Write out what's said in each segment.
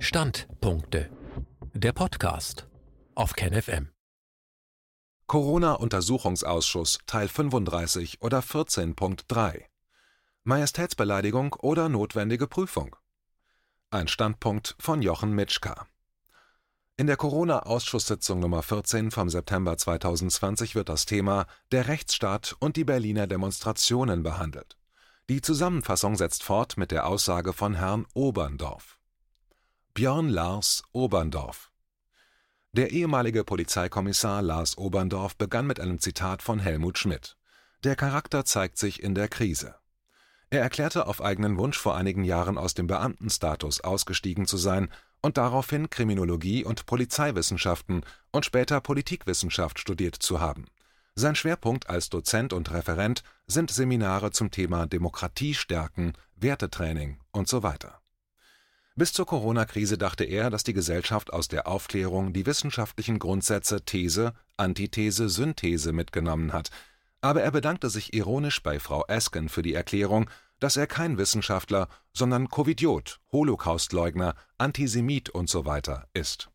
Standpunkte. Der Podcast auf KenFM. Corona-Untersuchungsausschuss Teil 35 oder 14.3 Majestätsbeleidigung oder notwendige Prüfung. Ein Standpunkt von Jochen Mitschka. In der Corona-Ausschusssitzung Nummer 14 vom September 2020 wird das Thema der Rechtsstaat und die Berliner Demonstrationen behandelt. Die Zusammenfassung setzt fort mit der Aussage von Herrn Oberndorf. Björn Lars Oberndorf Der ehemalige Polizeikommissar Lars Oberndorf begann mit einem Zitat von Helmut Schmidt. Der Charakter zeigt sich in der Krise. Er erklärte auf eigenen Wunsch vor einigen Jahren aus dem Beamtenstatus ausgestiegen zu sein und daraufhin Kriminologie und Polizeiwissenschaften und später Politikwissenschaft studiert zu haben. Sein Schwerpunkt als Dozent und Referent sind Seminare zum Thema Demokratie stärken, Wertetraining und so weiter. Bis zur Corona-Krise dachte er, dass die Gesellschaft aus der Aufklärung die wissenschaftlichen Grundsätze These, Antithese, Synthese mitgenommen hat, aber er bedankte sich ironisch bei Frau Esken für die Erklärung, dass er kein Wissenschaftler, sondern Covidiot, Holocaustleugner, Antisemit und so ist.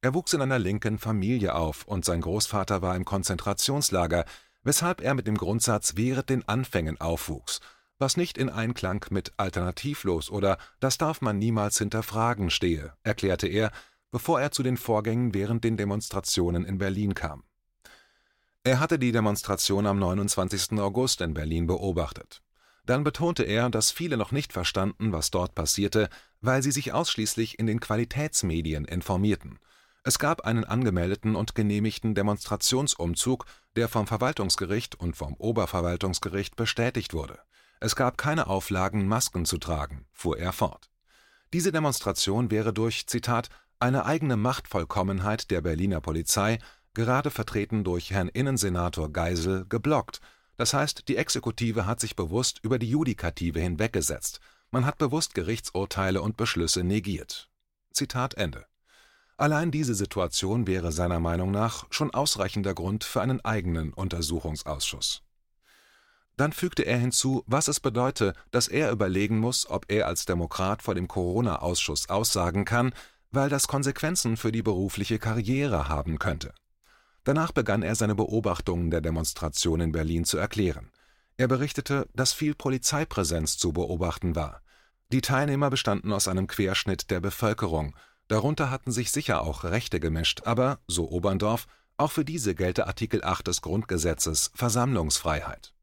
Er wuchs in einer linken Familie auf und sein Großvater war im Konzentrationslager, weshalb er mit dem Grundsatz während den Anfängen aufwuchs, was nicht in Einklang mit alternativlos oder das darf man niemals hinterfragen stehe, erklärte er, bevor er zu den Vorgängen während den Demonstrationen in Berlin kam. Er hatte die Demonstration am 29. August in Berlin beobachtet. Dann betonte er, dass viele noch nicht verstanden, was dort passierte, weil sie sich ausschließlich in den Qualitätsmedien informierten – es gab einen angemeldeten und genehmigten Demonstrationsumzug, der vom Verwaltungsgericht und vom Oberverwaltungsgericht bestätigt wurde. Es gab keine Auflagen, Masken zu tragen, fuhr er fort. Diese Demonstration wäre durch, Zitat, eine eigene Machtvollkommenheit der Berliner Polizei, gerade vertreten durch Herrn Innensenator Geisel, geblockt. Das heißt, die Exekutive hat sich bewusst über die Judikative hinweggesetzt. Man hat bewusst Gerichtsurteile und Beschlüsse negiert. Zitat Ende. Allein diese Situation wäre seiner Meinung nach schon ausreichender Grund für einen eigenen Untersuchungsausschuss. Dann fügte er hinzu, was es bedeute, dass er überlegen muss, ob er als Demokrat vor dem Corona-Ausschuss aussagen kann, weil das Konsequenzen für die berufliche Karriere haben könnte. Danach begann er seine Beobachtungen der Demonstration in Berlin zu erklären. Er berichtete, dass viel Polizeipräsenz zu beobachten war. Die Teilnehmer bestanden aus einem Querschnitt der Bevölkerung, Darunter hatten sich sicher auch Rechte gemischt, aber, so Oberndorf, auch für diese gelte Artikel 8 des Grundgesetzes Versammlungsfreiheit.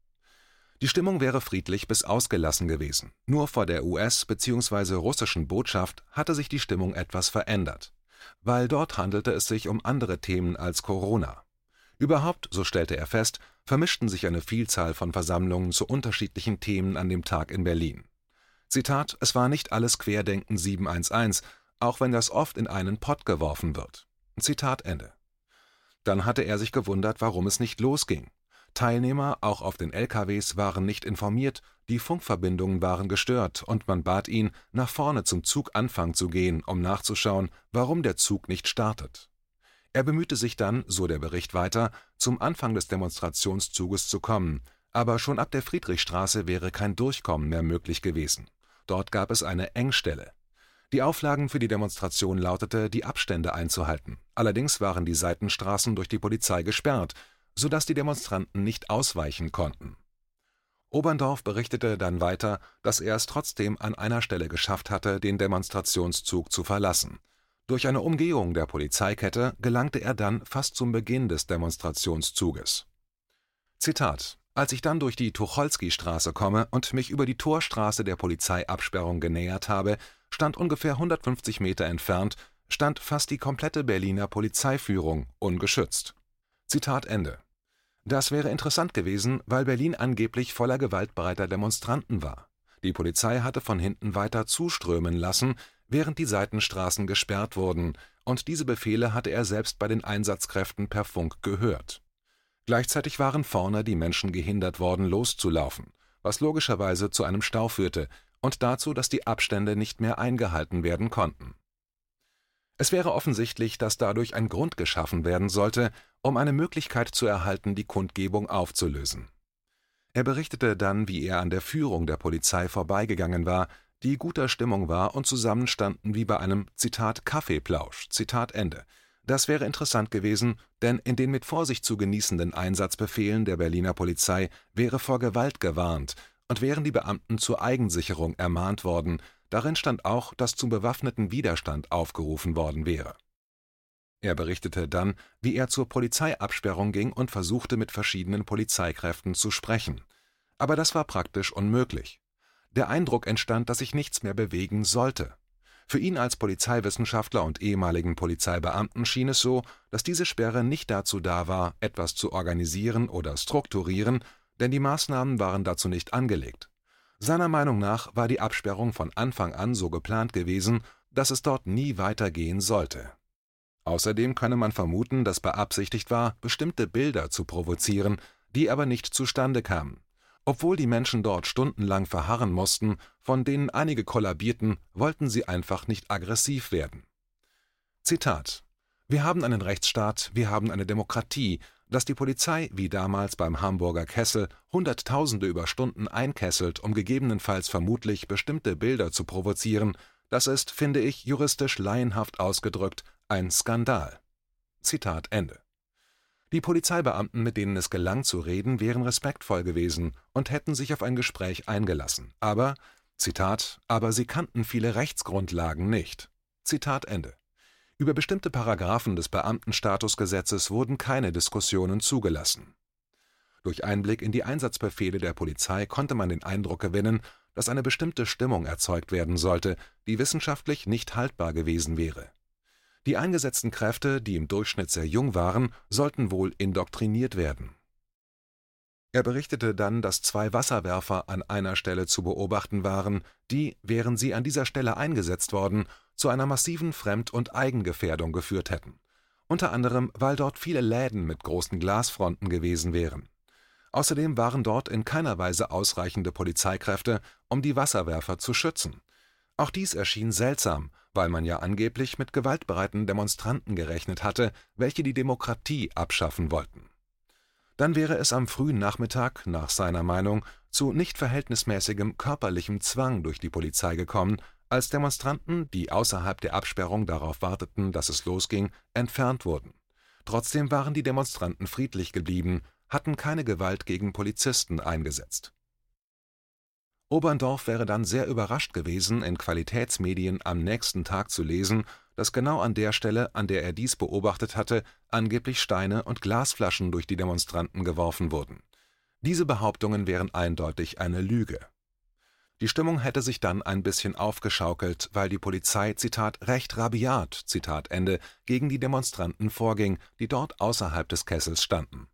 Die Stimmung wäre friedlich bis ausgelassen gewesen. Nur vor der US- bzw. russischen Botschaft hatte sich die Stimmung etwas verändert. Weil dort handelte es sich um andere Themen als Corona. Überhaupt, so stellte er fest, vermischten sich eine Vielzahl von Versammlungen zu unterschiedlichen Themen an dem Tag in Berlin. Zitat: Es war nicht alles Querdenken 711, auch wenn das oft in einen Pott geworfen wird. Zitat Ende. Dann hatte er sich gewundert, warum es nicht losging. Teilnehmer, auch auf den LKWs, waren nicht informiert, die Funkverbindungen waren gestört und man bat ihn, nach vorne zum Zuganfang zu gehen, um nachzuschauen, warum der Zug nicht startet. Er bemühte sich dann, so der Bericht weiter, zum Anfang des Demonstrationszuges zu kommen, aber schon ab der Friedrichstraße wäre kein Durchkommen mehr möglich gewesen. Dort gab es eine Engstelle. Die Auflagen für die Demonstration lautete, die Abstände einzuhalten. Allerdings waren die Seitenstraßen durch die Polizei gesperrt, sodass die Demonstranten nicht ausweichen konnten. Oberndorf berichtete dann weiter, dass er es trotzdem an einer Stelle geschafft hatte, den Demonstrationszug zu verlassen. Durch eine Umgehung der Polizeikette gelangte er dann fast zum Beginn des Demonstrationszuges. Zitat Als ich dann durch die Tucholsky-Straße komme und mich über die Torstraße der Polizeiabsperrung genähert habe, stand ungefähr 150 Meter entfernt, stand fast die komplette Berliner Polizeiführung ungeschützt. Zitat Ende. Das wäre interessant gewesen, weil Berlin angeblich voller gewaltbereiter Demonstranten war. Die Polizei hatte von hinten weiter zuströmen lassen, während die Seitenstraßen gesperrt wurden, und diese Befehle hatte er selbst bei den Einsatzkräften per Funk gehört. Gleichzeitig waren vorne die Menschen gehindert worden, loszulaufen, was logischerweise zu einem Stau führte, und dazu, dass die Abstände nicht mehr eingehalten werden konnten. Es wäre offensichtlich, dass dadurch ein Grund geschaffen werden sollte, um eine Möglichkeit zu erhalten, die Kundgebung aufzulösen. Er berichtete dann, wie er an der Führung der Polizei vorbeigegangen war, die guter Stimmung war und zusammenstanden wie bei einem Zitat Kaffeeplausch. Zitat Ende. Das wäre interessant gewesen, denn in den mit Vorsicht zu genießenden Einsatzbefehlen der Berliner Polizei wäre vor Gewalt gewarnt und wären die Beamten zur Eigensicherung ermahnt worden, darin stand auch, dass zum bewaffneten Widerstand aufgerufen worden wäre. Er berichtete dann, wie er zur Polizeiabsperrung ging und versuchte mit verschiedenen Polizeikräften zu sprechen. Aber das war praktisch unmöglich. Der Eindruck entstand, dass sich nichts mehr bewegen sollte. Für ihn als Polizeiwissenschaftler und ehemaligen Polizeibeamten schien es so, dass diese Sperre nicht dazu da war, etwas zu organisieren oder strukturieren, denn die Maßnahmen waren dazu nicht angelegt. Seiner Meinung nach war die Absperrung von Anfang an so geplant gewesen, dass es dort nie weitergehen sollte. Außerdem könne man vermuten, dass beabsichtigt war, bestimmte Bilder zu provozieren, die aber nicht zustande kamen. Obwohl die Menschen dort stundenlang verharren mussten, von denen einige kollabierten, wollten sie einfach nicht aggressiv werden. Zitat Wir haben einen Rechtsstaat, wir haben eine Demokratie, dass die Polizei, wie damals beim Hamburger Kessel, Hunderttausende über Stunden einkesselt, um gegebenenfalls vermutlich bestimmte Bilder zu provozieren, das ist, finde ich, juristisch laienhaft ausgedrückt, ein Skandal. Zitat Ende. Die Polizeibeamten, mit denen es gelang zu reden, wären respektvoll gewesen und hätten sich auf ein Gespräch eingelassen. Aber, Zitat, aber sie kannten viele Rechtsgrundlagen nicht. Zitat Ende. Über bestimmte Paragraphen des Beamtenstatusgesetzes wurden keine Diskussionen zugelassen. Durch Einblick in die Einsatzbefehle der Polizei konnte man den Eindruck gewinnen, dass eine bestimmte Stimmung erzeugt werden sollte, die wissenschaftlich nicht haltbar gewesen wäre die eingesetzten Kräfte, die im Durchschnitt sehr jung waren, sollten wohl indoktriniert werden. Er berichtete dann, dass zwei Wasserwerfer an einer Stelle zu beobachten waren, die, wären sie an dieser Stelle eingesetzt worden, zu einer massiven Fremd und Eigengefährdung geführt hätten, unter anderem weil dort viele Läden mit großen Glasfronten gewesen wären. Außerdem waren dort in keiner Weise ausreichende Polizeikräfte, um die Wasserwerfer zu schützen. Auch dies erschien seltsam, weil man ja angeblich mit gewaltbereiten Demonstranten gerechnet hatte, welche die Demokratie abschaffen wollten. Dann wäre es am frühen Nachmittag, nach seiner Meinung, zu nicht verhältnismäßigem körperlichem Zwang durch die Polizei gekommen, als Demonstranten, die außerhalb der Absperrung darauf warteten, dass es losging, entfernt wurden. Trotzdem waren die Demonstranten friedlich geblieben, hatten keine Gewalt gegen Polizisten eingesetzt Oberndorf wäre dann sehr überrascht gewesen, in Qualitätsmedien am nächsten Tag zu lesen, dass genau an der Stelle, an der er dies beobachtet hatte, angeblich Steine und Glasflaschen durch die Demonstranten geworfen wurden. Diese Behauptungen wären eindeutig eine Lüge. Die Stimmung hätte sich dann ein bisschen aufgeschaukelt, weil die Polizei Zitat recht rabiat Zitat Ende gegen die Demonstranten vorging, die dort außerhalb des Kessels standen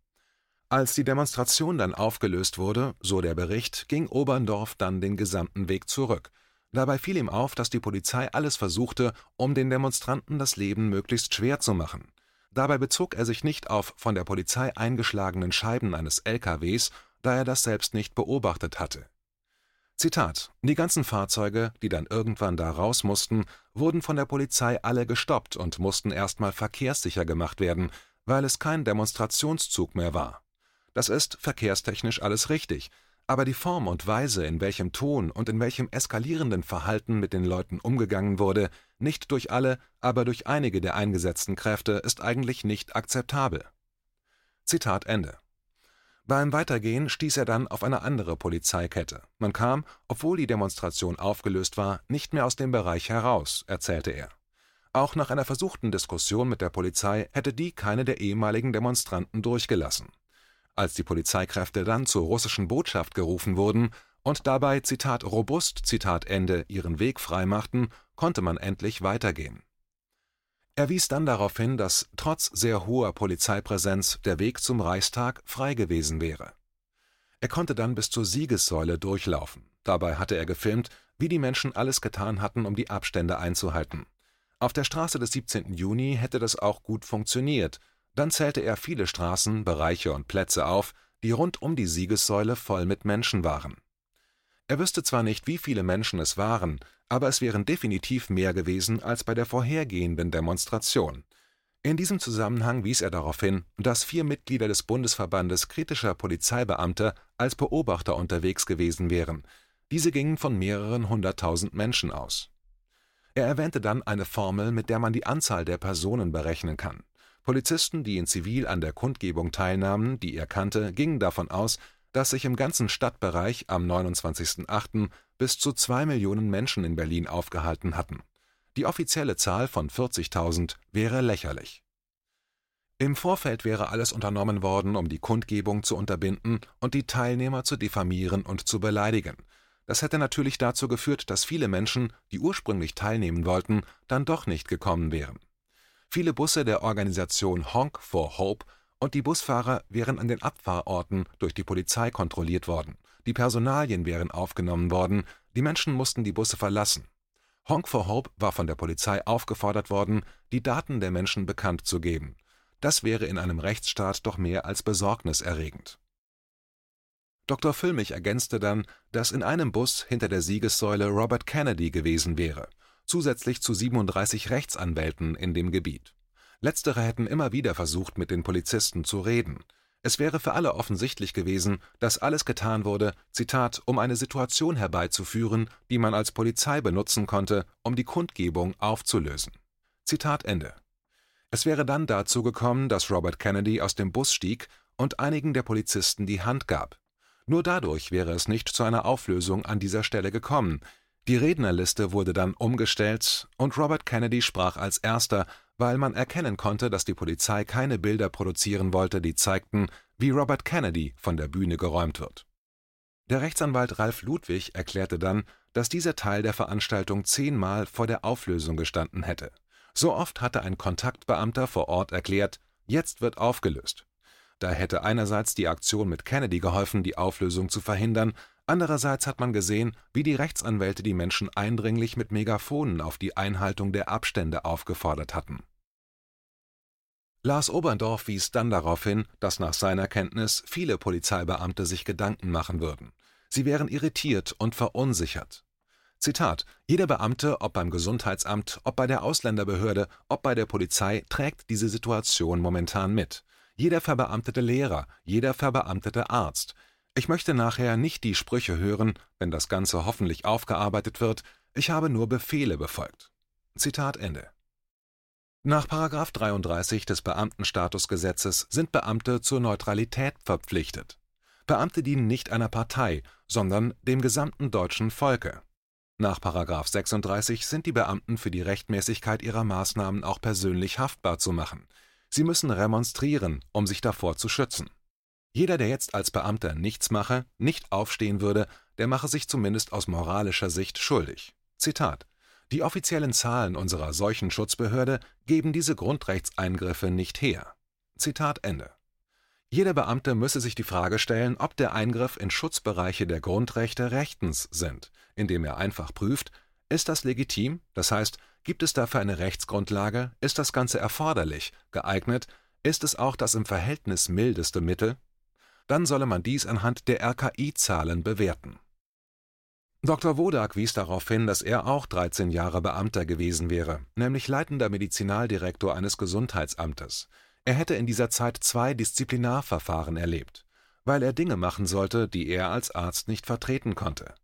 als die Demonstration dann aufgelöst wurde, so der Bericht, ging Oberndorf dann den gesamten Weg zurück. Dabei fiel ihm auf, dass die Polizei alles versuchte, um den Demonstranten das Leben möglichst schwer zu machen. Dabei bezog er sich nicht auf von der Polizei eingeschlagenen Scheiben eines LKWs, da er das selbst nicht beobachtet hatte. Zitat: Die ganzen Fahrzeuge, die dann irgendwann da raus mussten, wurden von der Polizei alle gestoppt und mussten erstmal verkehrssicher gemacht werden, weil es kein Demonstrationszug mehr war. Das ist verkehrstechnisch alles richtig, aber die Form und Weise, in welchem Ton und in welchem eskalierenden Verhalten mit den Leuten umgegangen wurde, nicht durch alle, aber durch einige der eingesetzten Kräfte, ist eigentlich nicht akzeptabel. Zitat Ende. Beim Weitergehen stieß er dann auf eine andere Polizeikette. Man kam, obwohl die Demonstration aufgelöst war, nicht mehr aus dem Bereich heraus, erzählte er. Auch nach einer versuchten Diskussion mit der Polizei hätte die keine der ehemaligen Demonstranten durchgelassen. Als die Polizeikräfte dann zur russischen Botschaft gerufen wurden und dabei Zitat robust Zitat Ende ihren Weg freimachten, konnte man endlich weitergehen. Er wies dann darauf hin, dass trotz sehr hoher Polizeipräsenz der Weg zum Reichstag frei gewesen wäre. Er konnte dann bis zur Siegessäule durchlaufen. Dabei hatte er gefilmt, wie die Menschen alles getan hatten, um die Abstände einzuhalten. Auf der Straße des 17. Juni hätte das auch gut funktioniert, dann zählte er viele Straßen, Bereiche und Plätze auf, die rund um die Siegessäule voll mit Menschen waren. Er wüsste zwar nicht, wie viele Menschen es waren, aber es wären definitiv mehr gewesen als bei der vorhergehenden Demonstration. In diesem Zusammenhang wies er darauf hin, dass vier Mitglieder des Bundesverbandes kritischer Polizeibeamter als Beobachter unterwegs gewesen wären. Diese gingen von mehreren hunderttausend Menschen aus. Er erwähnte dann eine Formel, mit der man die Anzahl der Personen berechnen kann. Polizisten, die in Zivil an der Kundgebung teilnahmen, die er kannte, gingen davon aus, dass sich im ganzen Stadtbereich am 29.08. bis zu zwei Millionen Menschen in Berlin aufgehalten hatten. Die offizielle Zahl von 40.000 wäre lächerlich. Im Vorfeld wäre alles unternommen worden, um die Kundgebung zu unterbinden und die Teilnehmer zu diffamieren und zu beleidigen. Das hätte natürlich dazu geführt, dass viele Menschen, die ursprünglich teilnehmen wollten, dann doch nicht gekommen wären. Viele Busse der Organisation Honk for Hope und die Busfahrer wären an den Abfahrorten durch die Polizei kontrolliert worden, die Personalien wären aufgenommen worden, die Menschen mussten die Busse verlassen. Honk for Hope war von der Polizei aufgefordert worden, die Daten der Menschen bekannt zu geben das wäre in einem Rechtsstaat doch mehr als besorgniserregend. Dr. Füllmich ergänzte dann, dass in einem Bus hinter der Siegessäule Robert Kennedy gewesen wäre, zusätzlich zu 37 Rechtsanwälten in dem Gebiet. Letztere hätten immer wieder versucht, mit den Polizisten zu reden. Es wäre für alle offensichtlich gewesen, dass alles getan wurde, Zitat, um eine Situation herbeizuführen, die man als Polizei benutzen konnte, um die Kundgebung aufzulösen. Zitat Ende. Es wäre dann dazu gekommen, dass Robert Kennedy aus dem Bus stieg und einigen der Polizisten die Hand gab. Nur dadurch wäre es nicht zu einer Auflösung an dieser Stelle gekommen. Die Rednerliste wurde dann umgestellt und Robert Kennedy sprach als erster, weil man erkennen konnte, dass die Polizei keine Bilder produzieren wollte, die zeigten, wie Robert Kennedy von der Bühne geräumt wird. Der Rechtsanwalt Ralf Ludwig erklärte dann, dass dieser Teil der Veranstaltung zehnmal vor der Auflösung gestanden hätte. So oft hatte ein Kontaktbeamter vor Ort erklärt, jetzt wird aufgelöst. Da hätte einerseits die Aktion mit Kennedy geholfen, die Auflösung zu verhindern, andererseits hat man gesehen, wie die Rechtsanwälte die Menschen eindringlich mit Megafonen auf die Einhaltung der Abstände aufgefordert hatten. Lars Oberndorf wies dann darauf hin, dass nach seiner Kenntnis viele Polizeibeamte sich Gedanken machen würden. Sie wären irritiert und verunsichert. Zitat: Jeder Beamte, ob beim Gesundheitsamt, ob bei der Ausländerbehörde, ob bei der Polizei, trägt diese Situation momentan mit. Jeder verbeamtete Lehrer, jeder verbeamtete Arzt. Ich möchte nachher nicht die Sprüche hören, wenn das Ganze hoffentlich aufgearbeitet wird, ich habe nur Befehle befolgt. Zitat Ende. Nach § 33 des Beamtenstatusgesetzes sind Beamte zur Neutralität verpflichtet. Beamte dienen nicht einer Partei, sondern dem gesamten deutschen Volke. Nach § 36 sind die Beamten für die Rechtmäßigkeit ihrer Maßnahmen auch persönlich haftbar zu machen. Sie müssen remonstrieren, um sich davor zu schützen. Jeder, der jetzt als Beamter nichts mache, nicht aufstehen würde, der mache sich zumindest aus moralischer Sicht schuldig. Zitat. Die offiziellen Zahlen unserer Seuchenschutzbehörde geben diese Grundrechtseingriffe nicht her. Zitat Ende. Jeder Beamte müsse sich die Frage stellen, ob der Eingriff in Schutzbereiche der Grundrechte rechtens sind, indem er einfach prüft: Ist das legitim, das heißt, gibt es dafür eine Rechtsgrundlage, ist das Ganze erforderlich, geeignet, ist es auch das im Verhältnis mildeste Mittel? Dann solle man dies anhand der RKI-Zahlen bewerten. Dr. Wodak wies darauf hin, dass er auch 13 Jahre Beamter gewesen wäre, nämlich leitender Medizinaldirektor eines Gesundheitsamtes. Er hätte in dieser Zeit zwei Disziplinarverfahren erlebt, weil er Dinge machen sollte, die er als Arzt nicht vertreten konnte.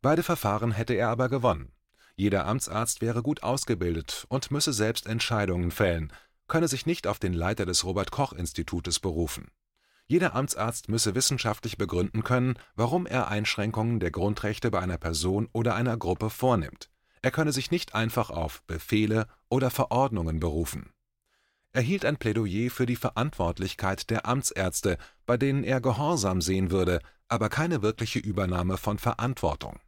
Beide Verfahren hätte er aber gewonnen. Jeder Amtsarzt wäre gut ausgebildet und müsse selbst Entscheidungen fällen, könne sich nicht auf den Leiter des Robert Koch Institutes berufen. Jeder Amtsarzt müsse wissenschaftlich begründen können, warum er Einschränkungen der Grundrechte bei einer Person oder einer Gruppe vornimmt. Er könne sich nicht einfach auf Befehle oder Verordnungen berufen er hielt ein Plädoyer für die Verantwortlichkeit der Amtsärzte, bei denen er Gehorsam sehen würde, aber keine wirkliche Übernahme von Verantwortung.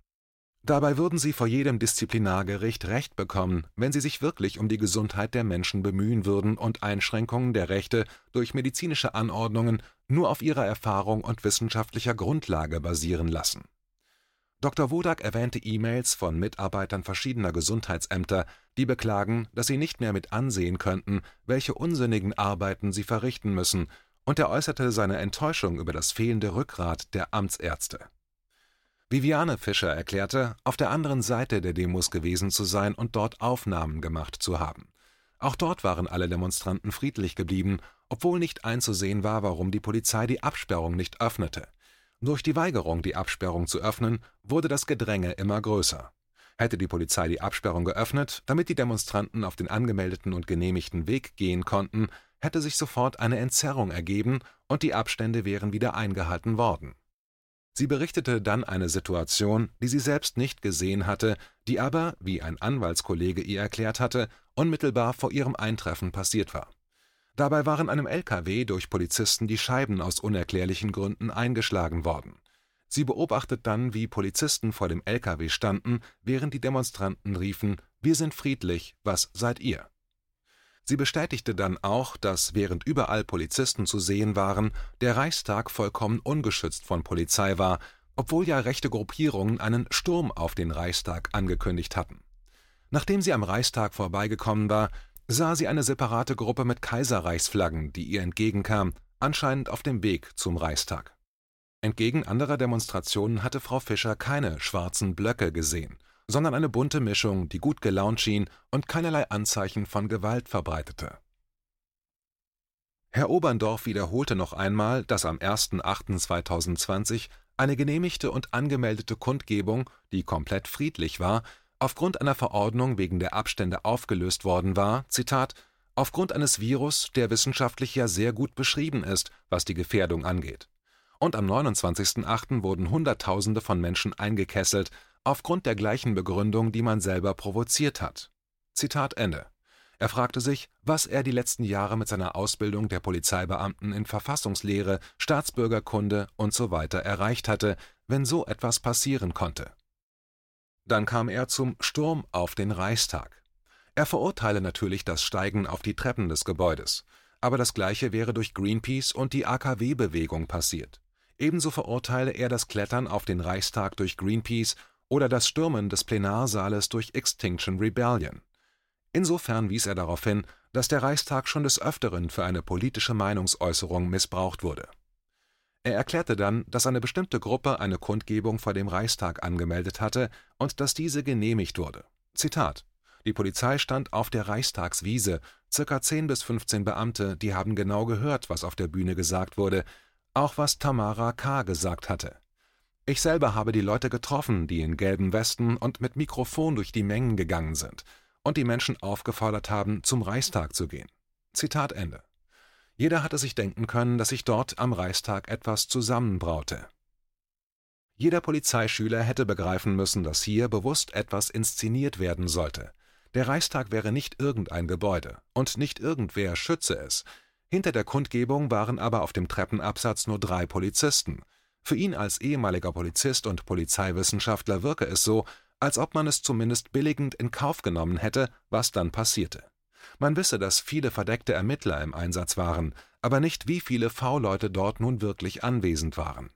Dabei würden sie vor jedem Disziplinargericht Recht bekommen, wenn sie sich wirklich um die Gesundheit der Menschen bemühen würden und Einschränkungen der Rechte durch medizinische Anordnungen nur auf ihrer Erfahrung und wissenschaftlicher Grundlage basieren lassen Dr. Wodak erwähnte E-Mails von Mitarbeitern verschiedener Gesundheitsämter, die beklagen, dass sie nicht mehr mit ansehen könnten, welche unsinnigen Arbeiten sie verrichten müssen, und er äußerte seine Enttäuschung über das fehlende Rückgrat der Amtsärzte. Viviane Fischer erklärte, auf der anderen Seite der Demos gewesen zu sein und dort Aufnahmen gemacht zu haben. Auch dort waren alle Demonstranten friedlich geblieben, obwohl nicht einzusehen war, warum die Polizei die Absperrung nicht öffnete Durch die Weigerung, die Absperrung zu öffnen, wurde das Gedränge immer größer. Hätte die Polizei die Absperrung geöffnet, damit die Demonstranten auf den angemeldeten und genehmigten Weg gehen konnten, hätte sich sofort eine Entzerrung ergeben und die Abstände wären wieder eingehalten worden. Sie berichtete dann eine Situation, die sie selbst nicht gesehen hatte, die aber, wie ein Anwaltskollege ihr erklärt hatte, unmittelbar vor ihrem Eintreffen passiert war. Dabei waren einem LKW durch Polizisten die Scheiben aus unerklärlichen Gründen eingeschlagen worden. Sie beobachtet dann, wie Polizisten vor dem LKW standen, während die Demonstranten riefen: Wir sind friedlich, was seid ihr? Sie bestätigte dann auch, dass während überall Polizisten zu sehen waren, der Reichstag vollkommen ungeschützt von Polizei war, obwohl ja rechte Gruppierungen einen Sturm auf den Reichstag angekündigt hatten. Nachdem sie am Reichstag vorbeigekommen war, sah sie eine separate Gruppe mit Kaiserreichsflaggen, die ihr entgegenkam, anscheinend auf dem Weg zum Reichstag. Entgegen anderer Demonstrationen hatte Frau Fischer keine schwarzen Blöcke gesehen sondern eine bunte Mischung, die gut gelaunt schien und keinerlei Anzeichen von Gewalt verbreitete. Herr Oberndorf wiederholte noch einmal, dass am 1.8.2020 eine genehmigte und angemeldete Kundgebung, die komplett friedlich war, aufgrund einer Verordnung wegen der Abstände aufgelöst worden war, Zitat, aufgrund eines Virus, der wissenschaftlich ja sehr gut beschrieben ist, was die Gefährdung angeht. Und am 29.8. wurden Hunderttausende von Menschen eingekesselt, aufgrund der gleichen Begründung, die man selber provoziert hat. Zitat Ende. Er fragte sich, was er die letzten Jahre mit seiner Ausbildung der Polizeibeamten in Verfassungslehre, Staatsbürgerkunde usw. So erreicht hatte, wenn so etwas passieren konnte. Dann kam er zum Sturm auf den Reichstag. Er verurteile natürlich das Steigen auf die Treppen des Gebäudes, aber das gleiche wäre durch Greenpeace und die AKW-Bewegung passiert. Ebenso verurteile er das Klettern auf den Reichstag durch Greenpeace oder das Stürmen des Plenarsaales durch Extinction Rebellion. Insofern wies er darauf hin, dass der Reichstag schon des Öfteren für eine politische Meinungsäußerung missbraucht wurde. Er erklärte dann, dass eine bestimmte Gruppe eine Kundgebung vor dem Reichstag angemeldet hatte und dass diese genehmigt wurde. Zitat Die Polizei stand auf der Reichstagswiese, circa 10 bis 15 Beamte, die haben genau gehört, was auf der Bühne gesagt wurde, auch was Tamara K. gesagt hatte. Ich selber habe die Leute getroffen, die in gelben Westen und mit Mikrofon durch die Mengen gegangen sind und die Menschen aufgefordert haben, zum Reichstag zu gehen. Zitat Ende. Jeder hatte sich denken können, dass sich dort am Reichstag etwas zusammenbraute. Jeder Polizeischüler hätte begreifen müssen, dass hier bewusst etwas inszeniert werden sollte. Der Reichstag wäre nicht irgendein Gebäude, und nicht irgendwer schütze es. Hinter der Kundgebung waren aber auf dem Treppenabsatz nur drei Polizisten, für ihn als ehemaliger Polizist und Polizeiwissenschaftler wirke es so, als ob man es zumindest billigend in Kauf genommen hätte, was dann passierte. Man wisse, dass viele verdeckte Ermittler im Einsatz waren, aber nicht, wie viele V-Leute dort nun wirklich anwesend waren.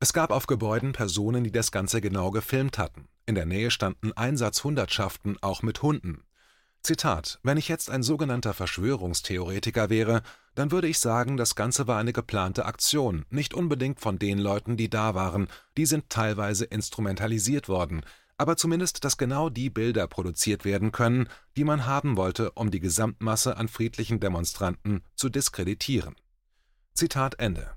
Es gab auf Gebäuden Personen, die das Ganze genau gefilmt hatten. In der Nähe standen Einsatzhundertschaften, auch mit Hunden. Zitat: Wenn ich jetzt ein sogenannter Verschwörungstheoretiker wäre, dann würde ich sagen, das Ganze war eine geplante Aktion, nicht unbedingt von den Leuten, die da waren, die sind teilweise instrumentalisiert worden, aber zumindest, dass genau die Bilder produziert werden können, die man haben wollte, um die Gesamtmasse an friedlichen Demonstranten zu diskreditieren. Zitat Ende.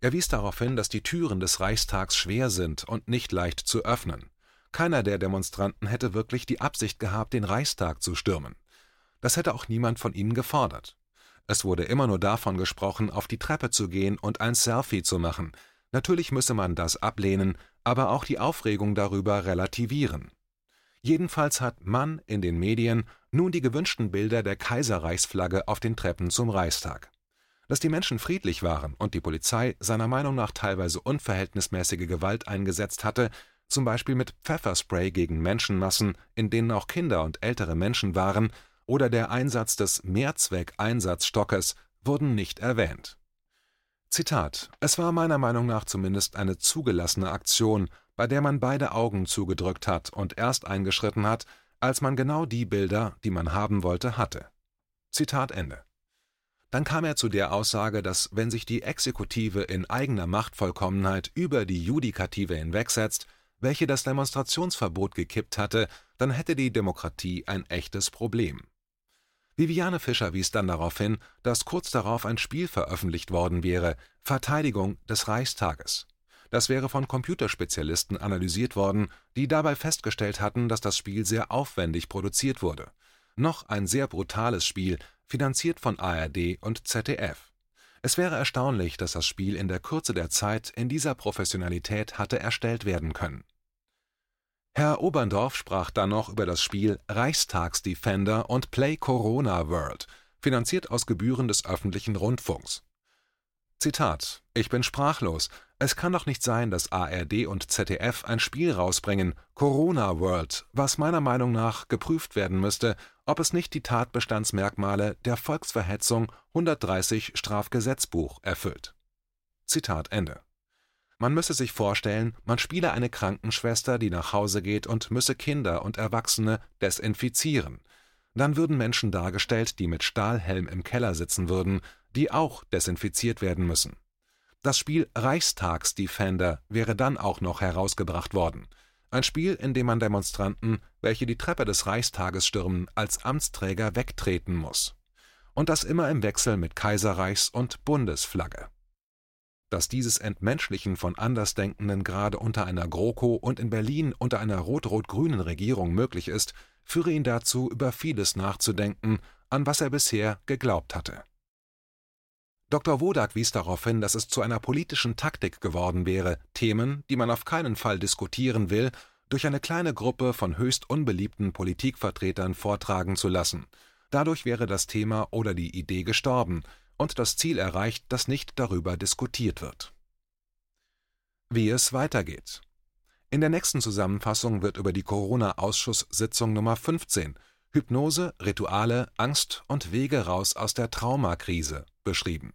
Er wies darauf hin, dass die Türen des Reichstags schwer sind und nicht leicht zu öffnen. Keiner der Demonstranten hätte wirklich die Absicht gehabt, den Reichstag zu stürmen. Das hätte auch niemand von ihnen gefordert. Es wurde immer nur davon gesprochen, auf die Treppe zu gehen und ein Selfie zu machen. Natürlich müsse man das ablehnen, aber auch die Aufregung darüber relativieren. Jedenfalls hat Mann in den Medien nun die gewünschten Bilder der Kaiserreichsflagge auf den Treppen zum Reichstag. Dass die Menschen friedlich waren und die Polizei seiner Meinung nach teilweise unverhältnismäßige Gewalt eingesetzt hatte, zum Beispiel mit Pfefferspray gegen Menschenmassen, in denen auch Kinder und ältere Menschen waren, oder der Einsatz des Mehrzweckeinsatzstockes wurden nicht erwähnt. Zitat Es war meiner Meinung nach zumindest eine zugelassene Aktion, bei der man beide Augen zugedrückt hat und erst eingeschritten hat, als man genau die Bilder, die man haben wollte, hatte. Zitat Ende. Dann kam er zu der Aussage, dass wenn sich die Exekutive in eigener Machtvollkommenheit über die Judikative hinwegsetzt, welche das Demonstrationsverbot gekippt hatte, dann hätte die Demokratie ein echtes Problem. Viviane Fischer wies dann darauf hin, dass kurz darauf ein Spiel veröffentlicht worden wäre, Verteidigung des Reichstages. Das wäre von Computerspezialisten analysiert worden, die dabei festgestellt hatten, dass das Spiel sehr aufwendig produziert wurde. Noch ein sehr brutales Spiel, finanziert von ARD und ZDF. Es wäre erstaunlich, dass das Spiel in der Kürze der Zeit in dieser Professionalität hatte erstellt werden können. Herr Oberndorf sprach dann noch über das Spiel Reichstagsdefender und Play Corona World, finanziert aus Gebühren des öffentlichen Rundfunks. Zitat: Ich bin sprachlos. Es kann doch nicht sein, dass ARD und ZDF ein Spiel rausbringen, Corona World, was meiner Meinung nach geprüft werden müsste, ob es nicht die Tatbestandsmerkmale der Volksverhetzung 130 Strafgesetzbuch erfüllt. Zitat Ende. Man müsse sich vorstellen, man spiele eine Krankenschwester, die nach Hause geht und müsse Kinder und Erwachsene desinfizieren. Dann würden Menschen dargestellt, die mit Stahlhelm im Keller sitzen würden, die auch desinfiziert werden müssen. Das Spiel Reichstagsdefender wäre dann auch noch herausgebracht worden. Ein Spiel, in dem man Demonstranten, welche die Treppe des Reichstages stürmen, als Amtsträger wegtreten muss. Und das immer im Wechsel mit Kaiserreichs- und Bundesflagge. Dass dieses Entmenschlichen von Andersdenkenden gerade unter einer GroKo und in Berlin unter einer rot-rot-grünen Regierung möglich ist, führe ihn dazu, über vieles nachzudenken, an was er bisher geglaubt hatte. Dr. Wodak wies darauf hin, dass es zu einer politischen Taktik geworden wäre, Themen, die man auf keinen Fall diskutieren will, durch eine kleine Gruppe von höchst unbeliebten Politikvertretern vortragen zu lassen. Dadurch wäre das Thema oder die Idee gestorben und das Ziel erreicht, dass nicht darüber diskutiert wird. Wie es weitergeht. In der nächsten Zusammenfassung wird über die Corona-Ausschusssitzung Nummer 15 Hypnose, Rituale, Angst und Wege raus aus der Traumakrise beschrieben.